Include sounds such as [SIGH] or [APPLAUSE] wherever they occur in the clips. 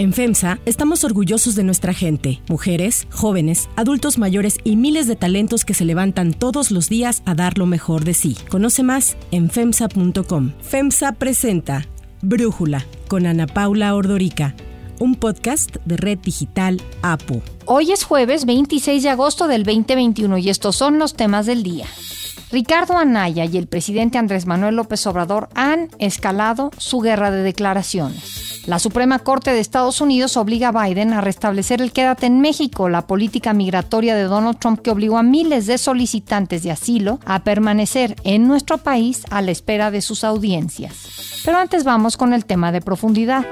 En FEMSA estamos orgullosos de nuestra gente, mujeres, jóvenes, adultos mayores y miles de talentos que se levantan todos los días a dar lo mejor de sí. Conoce más en FEMSA.com. FEMSA presenta Brújula con Ana Paula Ordorica, un podcast de Red Digital APU. Hoy es jueves 26 de agosto del 2021 y estos son los temas del día. Ricardo Anaya y el presidente Andrés Manuel López Obrador han escalado su guerra de declaraciones. La Suprema Corte de Estados Unidos obliga a Biden a restablecer el quédate en México, la política migratoria de Donald Trump que obligó a miles de solicitantes de asilo a permanecer en nuestro país a la espera de sus audiencias. Pero antes vamos con el tema de profundidad.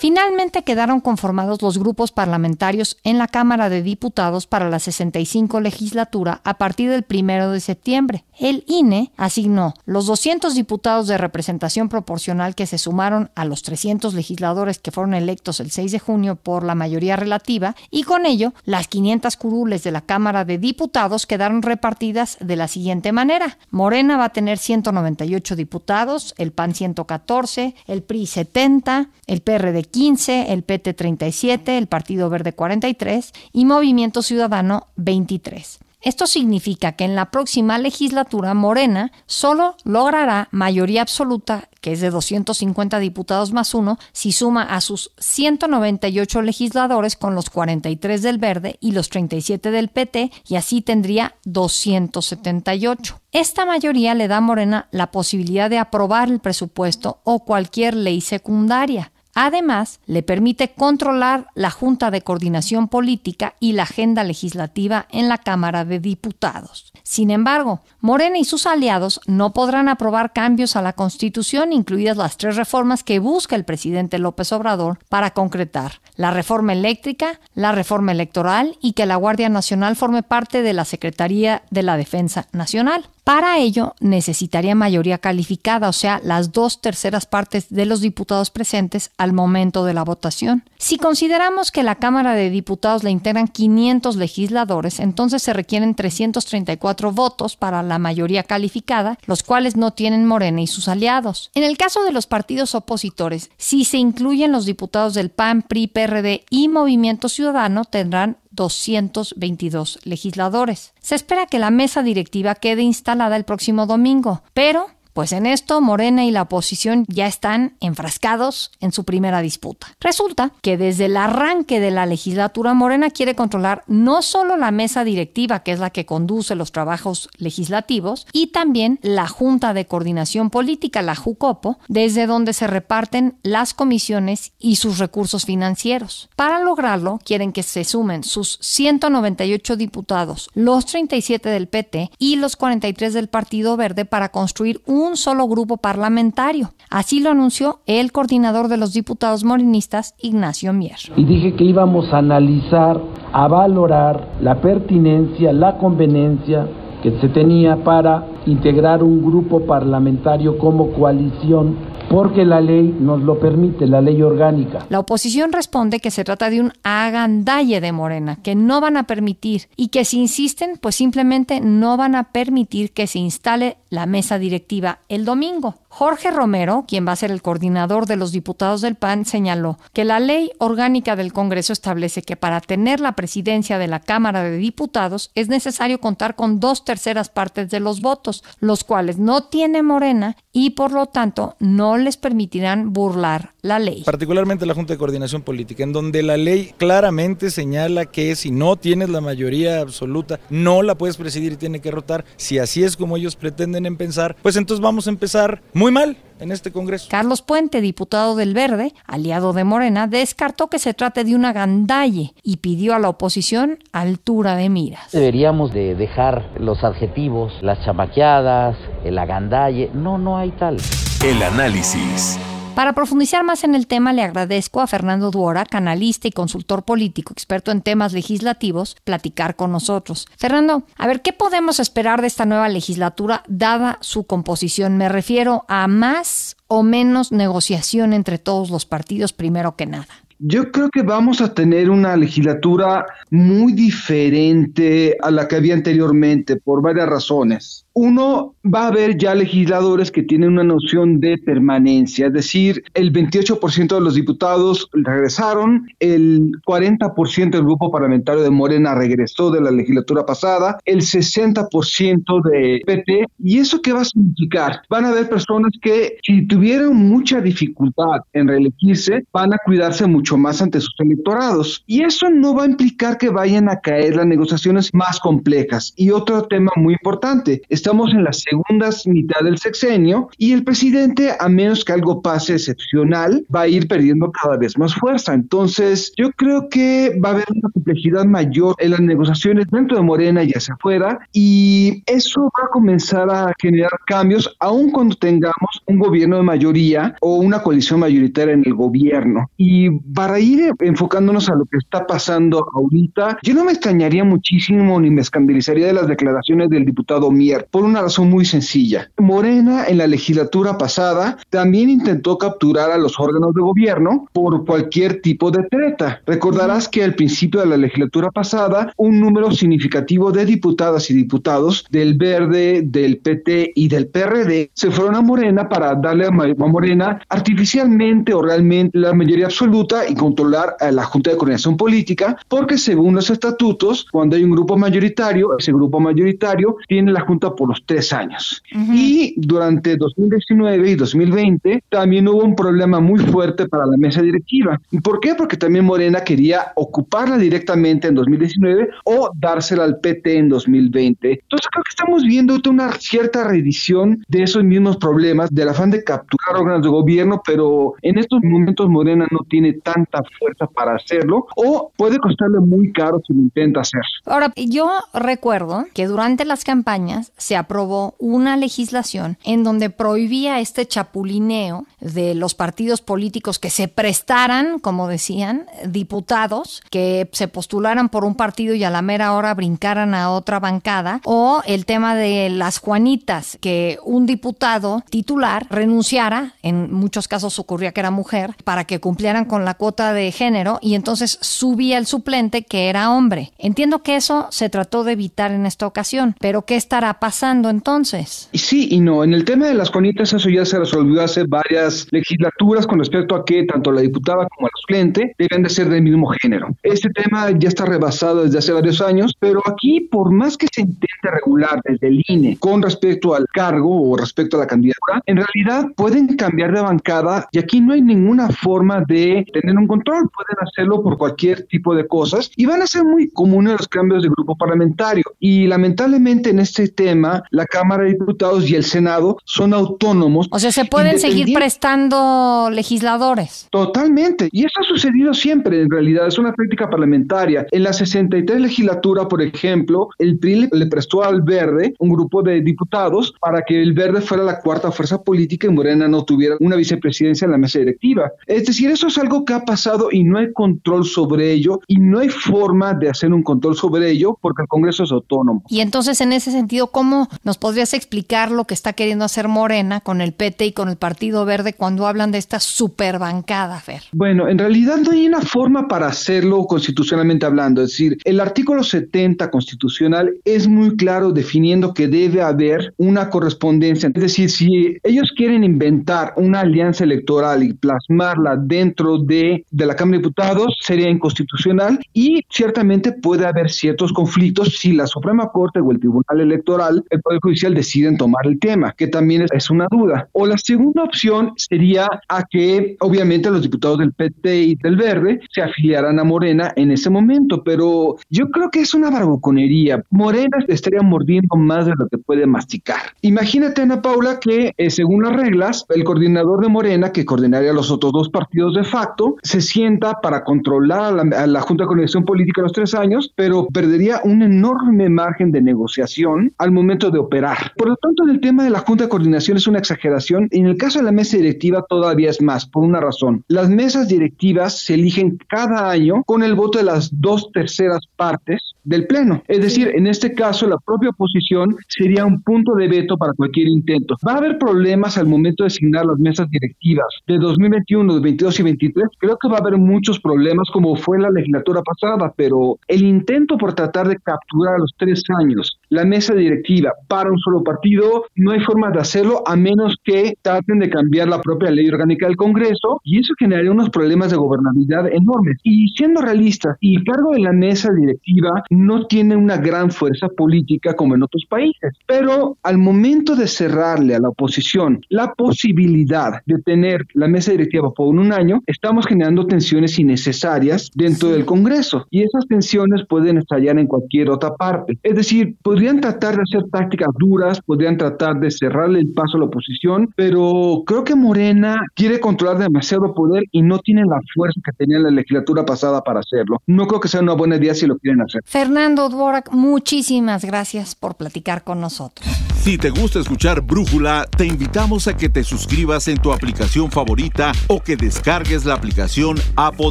Finalmente quedaron conformados los grupos parlamentarios en la Cámara de Diputados para la 65 legislatura a partir del 1 de septiembre. El INE asignó los 200 diputados de representación proporcional que se sumaron a los 300 legisladores que fueron electos el 6 de junio por la mayoría relativa y con ello las 500 curules de la Cámara de Diputados quedaron repartidas de la siguiente manera. Morena va a tener 198 diputados, el PAN 114, el PRI 70, el PRD 15, el PT 37, el Partido Verde 43 y Movimiento Ciudadano 23. Esto significa que en la próxima legislatura Morena solo logrará mayoría absoluta, que es de 250 diputados más uno, si suma a sus 198 legisladores con los 43 del Verde y los 37 del PT, y así tendría 278. Esta mayoría le da a Morena la posibilidad de aprobar el presupuesto o cualquier ley secundaria. Además, le permite controlar la Junta de Coordinación Política y la agenda legislativa en la Cámara de Diputados. Sin embargo, Morena y sus aliados no podrán aprobar cambios a la Constitución, incluidas las tres reformas que busca el presidente López Obrador para concretar la reforma eléctrica, la reforma electoral y que la Guardia Nacional forme parte de la Secretaría de la Defensa Nacional. Para ello necesitaría mayoría calificada, o sea, las dos terceras partes de los diputados presentes al momento de la votación. Si consideramos que la Cámara de Diputados le integran 500 legisladores, entonces se requieren 334 votos para la mayoría calificada, los cuales no tienen Morena y sus aliados. En el caso de los partidos opositores, si se incluyen los diputados del PAN, PRI, PRD y Movimiento Ciudadano, tendrán 222 legisladores. Se espera que la mesa directiva quede instalada el próximo domingo, pero pues en esto Morena y la oposición ya están enfrascados en su primera disputa. Resulta que desde el arranque de la legislatura Morena quiere controlar no solo la mesa directiva, que es la que conduce los trabajos legislativos, y también la Junta de Coordinación Política, la JUCOPO, desde donde se reparten las comisiones y sus recursos financieros. Para lograrlo, quieren que se sumen sus 198 diputados, los 37 del PT y los 43 del Partido Verde para construir un un solo grupo parlamentario. Así lo anunció el coordinador de los diputados morinistas, Ignacio Mier. Y dije que íbamos a analizar, a valorar la pertinencia, la conveniencia que se tenía para integrar un grupo parlamentario como coalición porque la ley nos lo permite, la ley orgánica. La oposición responde que se trata de un agandalle de Morena, que no van a permitir y que si insisten, pues simplemente no van a permitir que se instale la mesa directiva el domingo. Jorge Romero, quien va a ser el coordinador de los diputados del PAN, señaló que la ley orgánica del Congreso establece que para tener la presidencia de la Cámara de Diputados es necesario contar con dos terceras partes de los votos, los cuales no tiene Morena y por lo tanto no les permitirán burlar la ley. Particularmente la Junta de Coordinación Política, en donde la ley claramente señala que si no tienes la mayoría absoluta, no la puedes presidir y tiene que rotar. Si así es como ellos pretenden pensar, pues entonces vamos a empezar muy mal en este Congreso. Carlos Puente, diputado del Verde, aliado de Morena, descartó que se trate de una gandalle y pidió a la oposición altura de miras. Deberíamos de dejar los adjetivos, las chamaqueadas, el agandalle, no, no hay tal. El análisis. Para profundizar más en el tema, le agradezco a Fernando Duora, canalista y consultor político, experto en temas legislativos, platicar con nosotros. Fernando, a ver, ¿qué podemos esperar de esta nueva legislatura dada su composición? Me refiero a más o menos negociación entre todos los partidos, primero que nada. Yo creo que vamos a tener una legislatura muy diferente a la que había anteriormente por varias razones. Uno, va a haber ya legisladores que tienen una noción de permanencia, es decir, el 28% de los diputados regresaron, el 40% del grupo parlamentario de Morena regresó de la legislatura pasada, el 60% de PT, ¿y eso qué va a significar? Van a haber personas que si tuvieron mucha dificultad en reelegirse, van a cuidarse mucho más ante sus electorados. Y eso no va a implicar que vayan a caer las negociaciones más complejas. Y otro tema muy importante, estamos en la segunda mitad del sexenio y el presidente, a menos que algo pase excepcional, va a ir perdiendo cada vez más fuerza. Entonces, yo creo que va a haber una complejidad mayor en las negociaciones dentro de Morena y hacia afuera y eso va a comenzar a generar cambios aun cuando tengamos un gobierno de mayoría o una coalición mayoritaria en el gobierno. Y para ir enfocándonos a lo que está pasando ahorita, yo no me extrañaría muchísimo ni me escandalizaría de las declaraciones del diputado Mier, por una razón muy sencilla. Morena en la legislatura pasada también intentó capturar a los órganos de gobierno por cualquier tipo de treta. Recordarás que al principio de la legislatura pasada, un número significativo de diputadas y diputados del Verde, del PT y del PRD se fueron a Morena para darle a Morena artificialmente o realmente la mayoría absoluta y controlar a la Junta de Coordinación Política, porque según los estatutos, cuando hay un grupo mayoritario, ese grupo mayoritario tiene la Junta por los tres años. Y durante 2019 y 2020 también hubo un problema muy fuerte para la mesa directiva. ¿Y por qué? Porque también Morena quería ocuparla directamente en 2019 o dársela al PT en 2020. Entonces creo que estamos viendo una cierta reedición de esos mismos problemas, del afán de capturar órganos de gobierno, pero en estos momentos Morena no tiene tanta fuerza para hacerlo o puede costarle muy caro si lo intenta hacer. Ahora, yo recuerdo que durante las campañas se aprobó una legislación en donde prohibía este chapulineo de los partidos políticos que se prestaran, como decían, diputados que se postularan por un partido y a la mera hora brincaran a otra bancada, o el tema de las Juanitas, que un diputado titular renunciara, en muchos casos ocurría que era mujer, para que cumplieran con la cuota de género y entonces subía el suplente que era hombre. Entiendo que eso se trató de evitar en esta ocasión, pero ¿qué estará pasando entonces? Sí y no, en el tema de las Juanitas eso ya se resolvió hace varias legislaturas con respecto a que tanto la diputada como el suplente deben de ser del mismo género. Este tema ya está rebasado desde hace varios años, pero aquí por más que se intente regular desde el INE con respecto al cargo o respecto a la candidatura, en realidad pueden cambiar de bancada y aquí no hay ninguna forma de tener un control, pueden hacerlo por cualquier tipo de cosas y van a ser muy comunes los cambios de grupo parlamentario. Y lamentablemente en este tema, la Cámara de Diputados y el Senado son autónomos. O sea, se pueden seguir prestando legisladores. Totalmente. Y eso ha sucedido siempre, en realidad, es una práctica parlamentaria. En la 63 legislatura, por ejemplo, el PRI le prestó al Verde un grupo de diputados para que el Verde fuera la cuarta fuerza política y Morena no tuviera una vicepresidencia en la mesa directiva. Es decir, eso es algo que ha pasado y no hay control sobre ello y no hay forma de hacer un control sobre ello porque el Congreso es autónomo. Y entonces, en ese sentido, ¿cómo nos podrías explicar lo que está queriendo hacer Morena con el PT y con el Partido Verde cuando hablan de esta superbancada, Fer? Bueno, en realidad no hay una forma para hacerlo constitucionalmente hablando. Es decir, el artículo 70 constitucional es muy claro definiendo que debe haber una correspondencia. Es decir, si ellos quieren inventar una alianza electoral y plasmarla dentro de, de la Cámara de Diputados, sería inconstitucional y ciertamente puede haber ciertos conflictos si la Suprema Corte o el Tribunal Electoral, el Poder Judicial deciden tomar el tema, que también es una duda. O la segunda opción sería a que obviamente los diputados del PT y del Verde se afiliaran a Morena en ese momento, pero yo creo que es una barbuconería. Morena estaría mordiendo más de lo que puede masticar. Imagínate, Ana Paula, que eh, según las reglas, el coordinador de Morena, que coordinaría los otros dos partidos de facto, se sienta para controlar a la, a la Junta de Coordinación Política los tres años, pero perdería un enorme margen de negociación al momento de operar. Por lo tanto, en el tema de la Junta de Coordinación es una exageración. En el caso de la mesa directiva todavía es más, por una razón. Las mesas directivas se eligen cada año con el voto de las dos terceras partes del Pleno. Es decir, en este caso, la propia oposición sería un punto de veto para cualquier intento. Va a haber problemas al momento de asignar las mesas directivas de 2021, 2022 y 2023. Creo que va a haber muchos problemas como fue la legislatura pasada, pero el intento por tratar de capturar a los tres años la mesa directiva para un solo partido, no hay forma de hacerlo a menos que traten de cambiar la propia ley orgánica del Congreso y eso generaría unos problemas de gobernabilidad enormes. Y siendo realistas, el cargo de la mesa directiva no tiene una gran fuerza política como en otros países, pero al momento de cerrarle a la oposición la posibilidad de tener la mesa directiva por un año, estamos generando tensiones innecesarias dentro del Congreso y esas tensiones pueden estallar en cualquier otra parte. Es decir, podrían tratar de hacer tácticas duras, podrían tratar de cerrarle el paso a la oposición, pero creo que Morena quiere controlar demasiado poder y no tiene la fuerza que tenía la legislatura pasada para hacerlo. No creo que sea una buena idea si lo quieren hacer. Fernando Dvorak, muchísimas gracias por platicar con nosotros. Si te gusta escuchar Brújula, te invitamos a que te suscribas en tu aplicación favorita o que descargues la aplicación Apo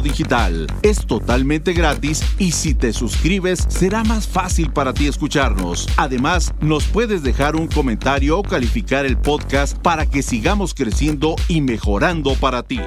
Digital. Es totalmente gratis y si te suscribes será más fácil para ti escucharnos. Además, nos puedes dejar un comentario o calificar el podcast para que sigamos creciendo y mejorando para ti.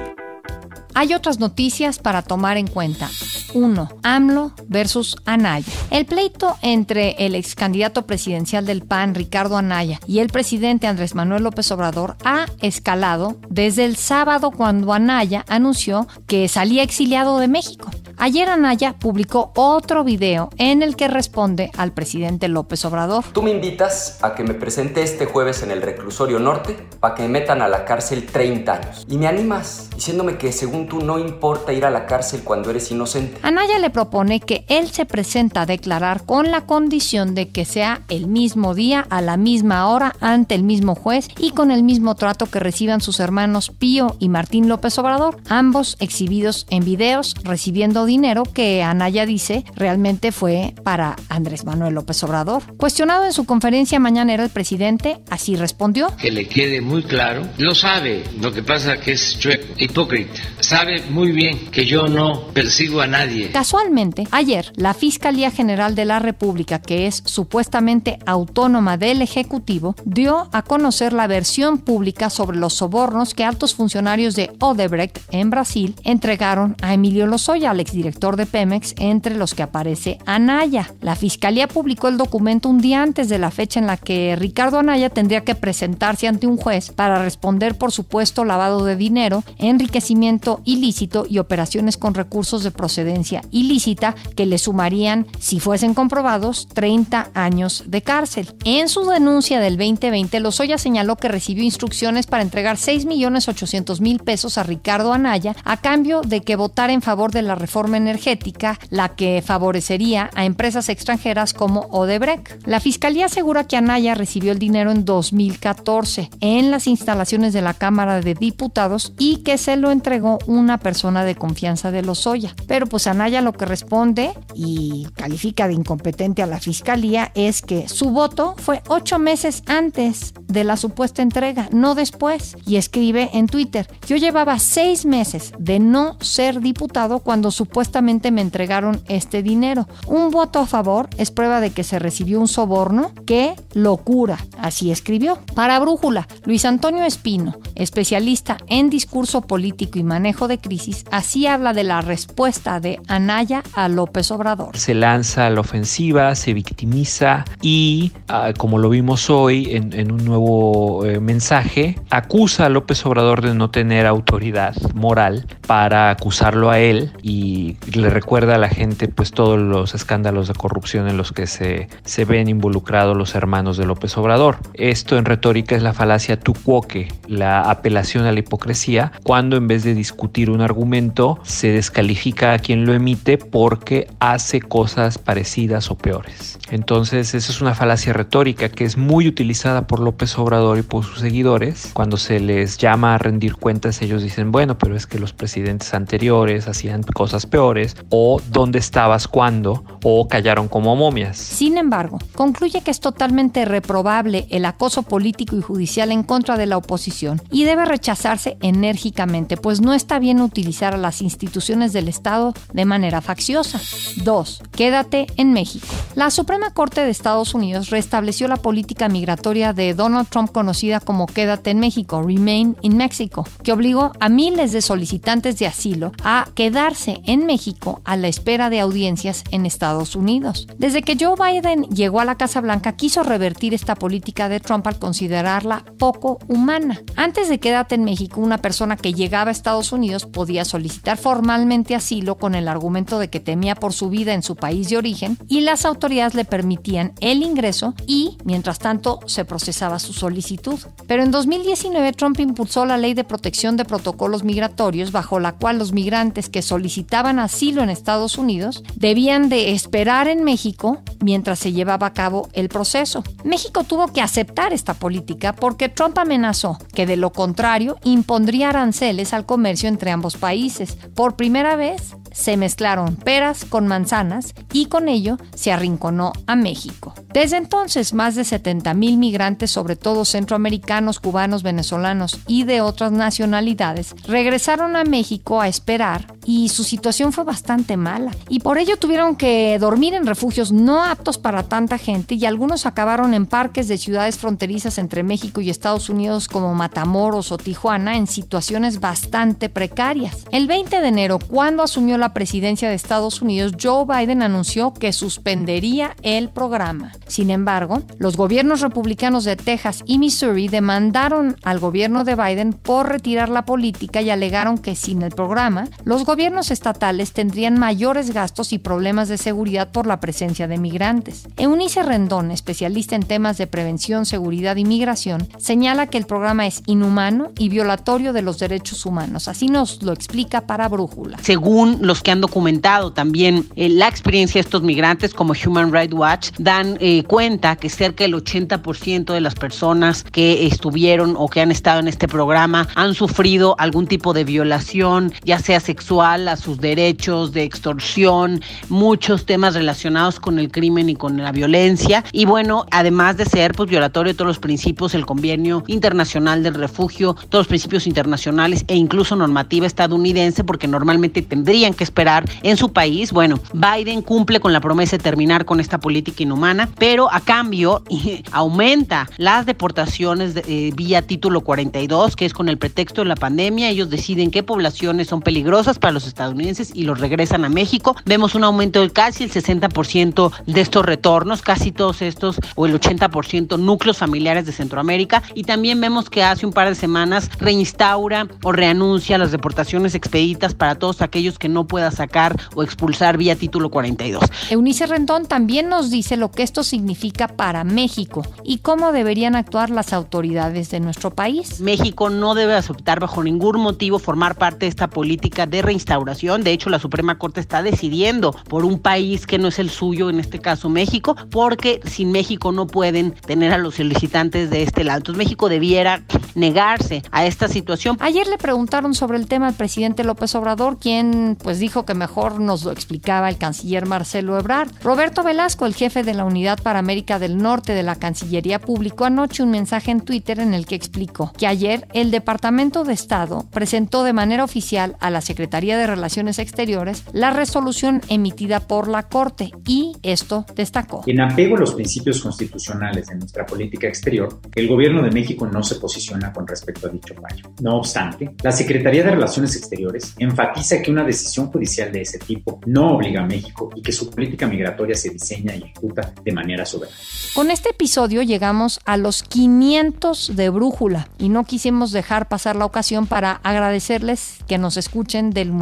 Hay otras noticias para tomar en cuenta. 1. AMLO versus Anaya. El pleito entre el ex candidato presidencial del PAN, Ricardo Anaya, y el presidente Andrés Manuel López Obrador ha escalado desde el sábado cuando Anaya anunció que salía exiliado de México. Ayer Anaya publicó otro video en el que responde al presidente López Obrador. Tú me invitas a que me presente este jueves en el reclusorio norte para que me metan a la cárcel 30 años. Y me animas diciéndome que según tú no importa ir a la cárcel cuando eres inocente. Anaya le propone que él se presenta a declarar con la condición de que sea el mismo día, a la misma hora, ante el mismo juez y con el mismo trato que reciban sus hermanos Pío y Martín López Obrador, ambos exhibidos en videos recibiendo dinero que Anaya dice realmente fue para Andrés Manuel López Obrador. Cuestionado en su conferencia mañanera el presidente, así respondió. Que le quede muy claro, lo sabe, lo que pasa que es hipócrita, sabe muy bien que yo no persigo a nadie. Casualmente, ayer la Fiscalía General de la República, que es supuestamente autónoma del Ejecutivo, dio a conocer la versión pública sobre los sobornos que altos funcionarios de Odebrecht en Brasil entregaron a Emilio Lozoya, al exdirector de Pemex, entre los que aparece Anaya. La Fiscalía publicó el documento un día antes de la fecha en la que Ricardo Anaya tendría que presentarse ante un juez para responder por supuesto lavado de dinero, enriquecimiento ilícito y operaciones con recursos de procedencia ilícita que le sumarían, si fuesen comprobados, 30 años de cárcel. En su denuncia del 2020, Lozoya señaló que recibió instrucciones para entregar 6.800.000 pesos a Ricardo Anaya a cambio de que votara en favor de la reforma energética, la que favorecería a empresas extranjeras como Odebrecht. La fiscalía asegura que Anaya recibió el dinero en 2014 en las instalaciones de la Cámara de Diputados y que se lo entregó una persona de confianza de Lozoya. Pero pues Anaya lo que responde y califica de incompetente a la fiscalía es que su voto fue ocho meses antes de la supuesta entrega, no después. Y escribe en Twitter, yo llevaba seis meses de no ser diputado cuando supuestamente me entregaron este dinero. Un voto a favor es prueba de que se recibió un soborno. ¡Qué locura! Así escribió. Para Brújula, Luis Antonio Espino, especialista en discurso político y manejo de crisis, así habla de la respuesta de Anaya a López Obrador. Se lanza a la ofensiva, se victimiza y, ah, como lo vimos hoy en, un nuevo eh, mensaje, acusa a López Obrador de no tener autoridad moral para acusarlo a él y le recuerda a la gente pues todos los escándalos de corrupción en los que se, se ven involucrados los hermanos de López Obrador. Esto en retórica es la falacia tu quoque, la apelación a la hipocresía, cuando en vez de discutir un argumento se descalifica a quien lo emite porque hace cosas parecidas o peores. Entonces, esa es una falacia retórica que es muy utilizada por López Obrador y por sus seguidores. Cuando se les llama a rendir cuentas, ellos dicen, bueno, pero es que los presidentes anteriores hacían cosas peores, o dónde estabas cuando, o callaron como momias. Sin embargo, concluye que es totalmente reprobable el acoso político y judicial en contra de la oposición y debe rechazarse enérgicamente, pues no está bien utilizar a las instituciones del Estado de manera facciosa. 2. Quédate en México. La Suprema Corte de Estados Unidos restableció la política migratoria de Donald Trump conocida como Quédate en México, Remain in Mexico, que obligó a miles de solicitantes de asilo a quedarse en México a la espera de audiencias en Estados Unidos. Desde que Joe Biden llegó a la Casa Blanca, quiso revertir esta política de Trump al considerarla poco humana. Antes de quédate en México, una persona que llegaba a Estados Unidos podía solicitar formalmente asilo con el argumento de que temía por su vida en su país de origen y las autoridades le permitían el ingreso y, mientras tanto, se procesaba su solicitud. Pero en 2019 Trump impulsó la ley de protección de protocolos migratorios bajo la cual los migrantes que solicitaban asilo en Estados Unidos debían de esperar en México mientras se llevaba a cabo el proceso. México tuvo que aceptar esta política porque Trump amenazó que de lo contrario impondría aranceles al comercio entre ambos países. Por primera vez, se mezclaron peras con manzanas y con ello se arrinconó a México. Desde entonces, más de 70 mil migrantes, sobre todo centroamericanos, cubanos, venezolanos y de otras nacionalidades, regresaron a México a esperar y su situación fue bastante mala. Y por ello tuvieron que dormir en refugios no aptos para tanta gente y algunos acabaron en parques de ciudades fronterizas entre México y Estados Unidos como Matamoros o Tijuana en situaciones bastante precarias. El 20 de enero, cuando asumió la presidencia de Estados Unidos, Joe Biden anunció que suspendería el programa. Sin embargo, los gobiernos republicanos de Texas y Missouri demandaron al gobierno de Biden por retirar la política y alegaron que sin el programa, los gobiernos estatales tendrían mayores gastos y problemas de seguridad por la presencia de migrantes. Eunice Rendón, especialista en temas de prevención, seguridad y migración, señala que el programa es inhumano y violatorio de los derechos humanos. Así nos lo explica para Brújula. Según los que han documentado también eh, la experiencia de estos migrantes, como Human Rights Watch, dan eh, cuenta que cerca del 80% de las personas que estuvieron o que han estado en este programa han sufrido algún tipo de violación, ya sea sexual, a sus derechos, de extorsión, muchos temas relacionados con el crimen y con la violencia. Y bueno, además de ser pues, violatorio de todos los principios, el convenio internacional del refugio, todos los principios internacionales e incluso normativa estadounidense, porque normalmente tendrían que esperar en su país. Bueno, Biden cumple con la promesa de terminar con esta política inhumana, pero a cambio [LAUGHS] aumenta las deportaciones eh, vía título 42, que es con el pretexto de la pandemia. Ellos deciden qué poblaciones son peligrosas para los estadounidenses y los regresan a México. Vemos un aumento de casi el 60% de estos retornos, casi todos estos, o el 80% núcleos familiares de Centroamérica. Y también vemos que hace un par de semanas reinstaura o reanuncia las deportaciones expeditas para todos aquellos que no pueda sacar o expulsar vía título 42. Eunice Rendón también nos dice lo que esto significa para México y cómo deberían actuar las autoridades de nuestro país. México no debe aceptar bajo ningún motivo formar parte de esta política de De hecho, la Suprema Corte está decidiendo por un país que no es el suyo, en este caso México, porque sin México no pueden tener a los solicitantes de este lado. Entonces México debiera negarse a esta situación. Ayer le preguntaron sobre el tema al presidente López Obrador, quien pues dijo que mejor nos lo explicaba el canciller Marcelo Ebrard. Roberto Velasco, el jefe de la Unidad para América del Norte de la Cancillería, publicó anoche un mensaje en Twitter en el que explicó que ayer el Departamento de Estado presentó de manera oficial a la Secretaría de Relaciones Exteriores la resolución emitida por la Corte y esto destacó. En apego a los principios constitucionales de nuestra política exterior, el gobierno de México no se posiciona con respecto a dicho fallo. No obstante, la Secretaría de Relaciones Exteriores enfatiza que una decisión judicial de ese tipo no obliga a México y que su política migratoria se diseña y ejecuta de manera soberana. Con este episodio llegamos a los 500 de Brújula y no quisimos dejar pasar la ocasión para agradecerles que nos escuchen de